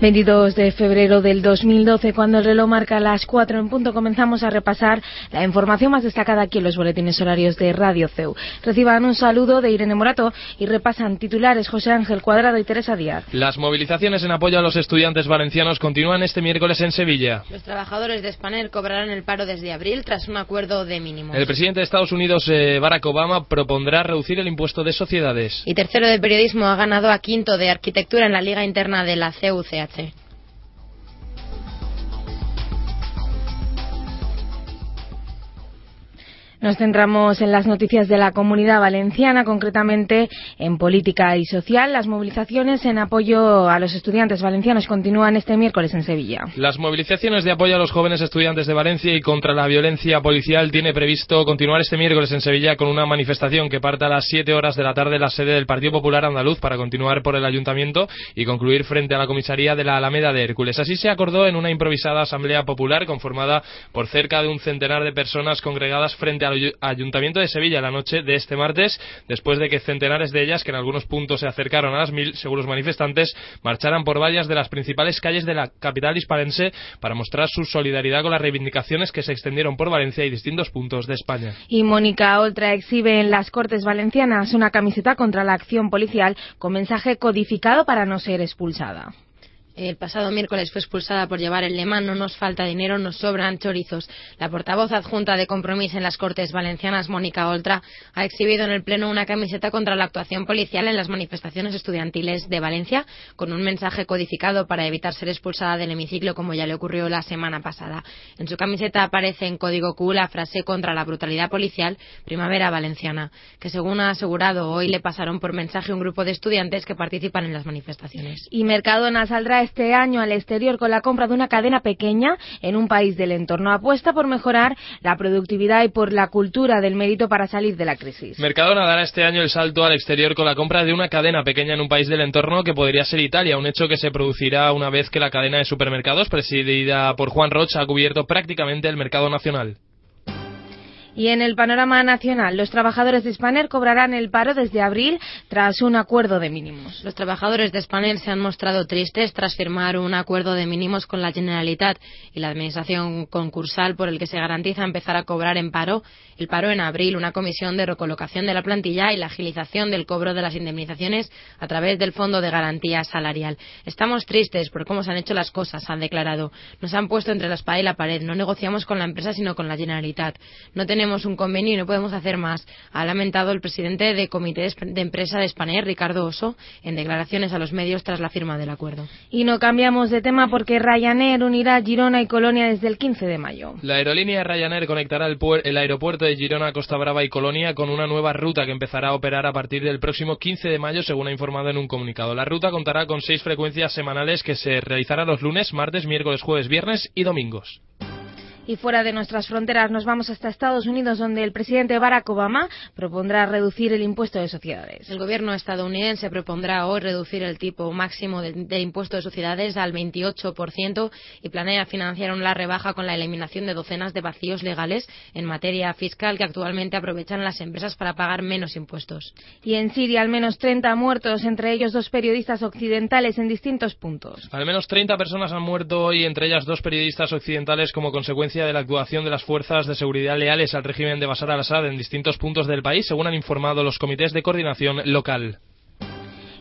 22 de febrero del 2012, cuando el reloj marca las 4 en punto, comenzamos a repasar la información más destacada aquí en los boletines horarios de Radio CEU. Reciban un saludo de Irene Morato y repasan titulares José Ángel Cuadrado y Teresa Díaz. Las movilizaciones en apoyo a los estudiantes valencianos continúan este miércoles en Sevilla. Los trabajadores de Spanair cobrarán el paro desde abril tras un acuerdo de mínimos. El presidente de Estados Unidos, eh, Barack Obama, propondrá reducir el impuesto de sociedades. Y tercero de periodismo ha ganado a quinto de arquitectura en la liga interna de la আছে Nos centramos en las noticias de la comunidad valenciana, concretamente en política y social. Las movilizaciones en apoyo a los estudiantes valencianos continúan este miércoles en Sevilla. Las movilizaciones de apoyo a los jóvenes estudiantes de Valencia y contra la violencia policial tiene previsto continuar este miércoles en Sevilla con una manifestación que parte a las 7 horas de la tarde en la sede del Partido Popular Andaluz para continuar por el ayuntamiento y concluir frente a la comisaría de la Alameda de Hércules. Así se acordó en una improvisada asamblea popular conformada por cerca de un centenar de personas congregadas frente al Ayuntamiento de Sevilla la noche de este martes, después de que centenares de ellas, que en algunos puntos se acercaron a las mil, seguros manifestantes, marcharan por vallas de las principales calles de la capital hispalense para mostrar su solidaridad con las reivindicaciones que se extendieron por Valencia y distintos puntos de España. Y Mónica Oltra exhibe en las Cortes Valencianas una camiseta contra la acción policial con mensaje codificado para no ser expulsada. El pasado miércoles fue expulsada por llevar el lema No nos falta dinero, nos sobran chorizos. La portavoz adjunta de Compromiso en las Cortes Valencianas, Mónica Oltra, ha exhibido en el Pleno una camiseta contra la actuación policial en las manifestaciones estudiantiles de Valencia, con un mensaje codificado para evitar ser expulsada del hemiciclo, como ya le ocurrió la semana pasada. En su camiseta aparece en código Q la frase contra la brutalidad policial, Primavera Valenciana, que según ha asegurado hoy le pasaron por mensaje un grupo de estudiantes que participan en las manifestaciones. Y Mercadona saldrá este año al exterior con la compra de una cadena pequeña en un país del entorno. Apuesta por mejorar la productividad y por la cultura del mérito para salir de la crisis. Mercadona dará este año el salto al exterior con la compra de una cadena pequeña en un país del entorno que podría ser Italia, un hecho que se producirá una vez que la cadena de supermercados presidida por Juan Rocha ha cubierto prácticamente el mercado nacional. Y en el panorama nacional, los trabajadores de Spanair cobrarán el paro desde abril tras un acuerdo de mínimos. Los trabajadores de Spanair se han mostrado tristes tras firmar un acuerdo de mínimos con la Generalitat y la Administración concursal por el que se garantiza empezar a cobrar en paro el paro en abril, una comisión de recolocación de la plantilla y la agilización del cobro de las indemnizaciones a través del Fondo de Garantía Salarial. Estamos tristes por cómo se han hecho las cosas, han declarado. Nos han puesto entre la espada y la pared. No negociamos con la empresa, sino con la Generalitat. No tenemos tenemos un convenio y no podemos hacer más, ha lamentado el presidente de Comité de Empresa de Spanair, Ricardo Oso, en declaraciones a los medios tras la firma del acuerdo. Y no cambiamos de tema porque Ryanair unirá Girona y Colonia desde el 15 de mayo. La aerolínea Ryanair conectará el, el aeropuerto de Girona, Costa Brava y Colonia con una nueva ruta que empezará a operar a partir del próximo 15 de mayo, según ha informado en un comunicado. La ruta contará con seis frecuencias semanales que se realizarán los lunes, martes, miércoles, jueves, viernes y domingos. Y fuera de nuestras fronteras nos vamos hasta Estados Unidos, donde el presidente Barack Obama propondrá reducir el impuesto de sociedades. El gobierno estadounidense propondrá hoy reducir el tipo máximo de, impuesto de sociedades al 28% y planea financiar una rebaja con la eliminación de docenas de vacíos legales en materia fiscal que actualmente aprovechan las empresas para pagar menos impuestos. Y en Siria, al menos 30 muertos, entre ellos dos periodistas occidentales en distintos puntos. Al menos 30 personas han muerto hoy, entre ellas dos periodistas occidentales, como consecuencia de la actuación de las fuerzas de seguridad leales al régimen de Bashar al-Assad en distintos puntos del país, según han informado los comités de coordinación local.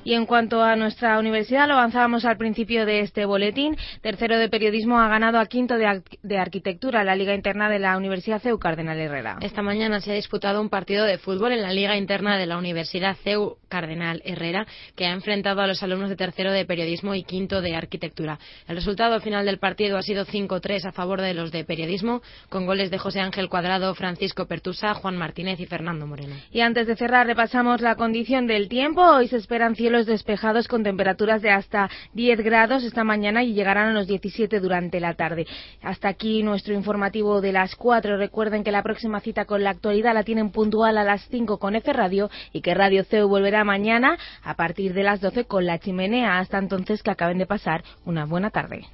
Y en cuanto a nuestra universidad, lo avanzábamos al principio de este boletín. Tercero de periodismo ha ganado a quinto de, arquitectura la Liga Interna de la Universidad CEU Cardenal Herrera. Esta mañana se ha disputado un partido de fútbol en la Liga Interna de la Universidad CEU Cardenal Herrera, que ha enfrentado a los alumnos de tercero de periodismo y quinto de arquitectura. El resultado final del partido ha sido 5-3 a favor de los de periodismo, con goles de José Ángel Cuadrado, Francisco Pertusa, Juan Martínez y Fernando Moreno. Y antes de cerrar, repasamos la condición del tiempo. Hoy se esperan cielos despejados con temperaturas de hasta 10 grados esta mañana y llegarán a los 17 durante la tarde. Hasta aquí nuestro informativo de las 4. Recuerden que la próxima cita con la actualidad la tienen puntual a las 5 con F Radio y que Radio CEU volverá mañana a partir de las 12 con la chimenea. Hasta entonces que acaben de pasar una buena tarde.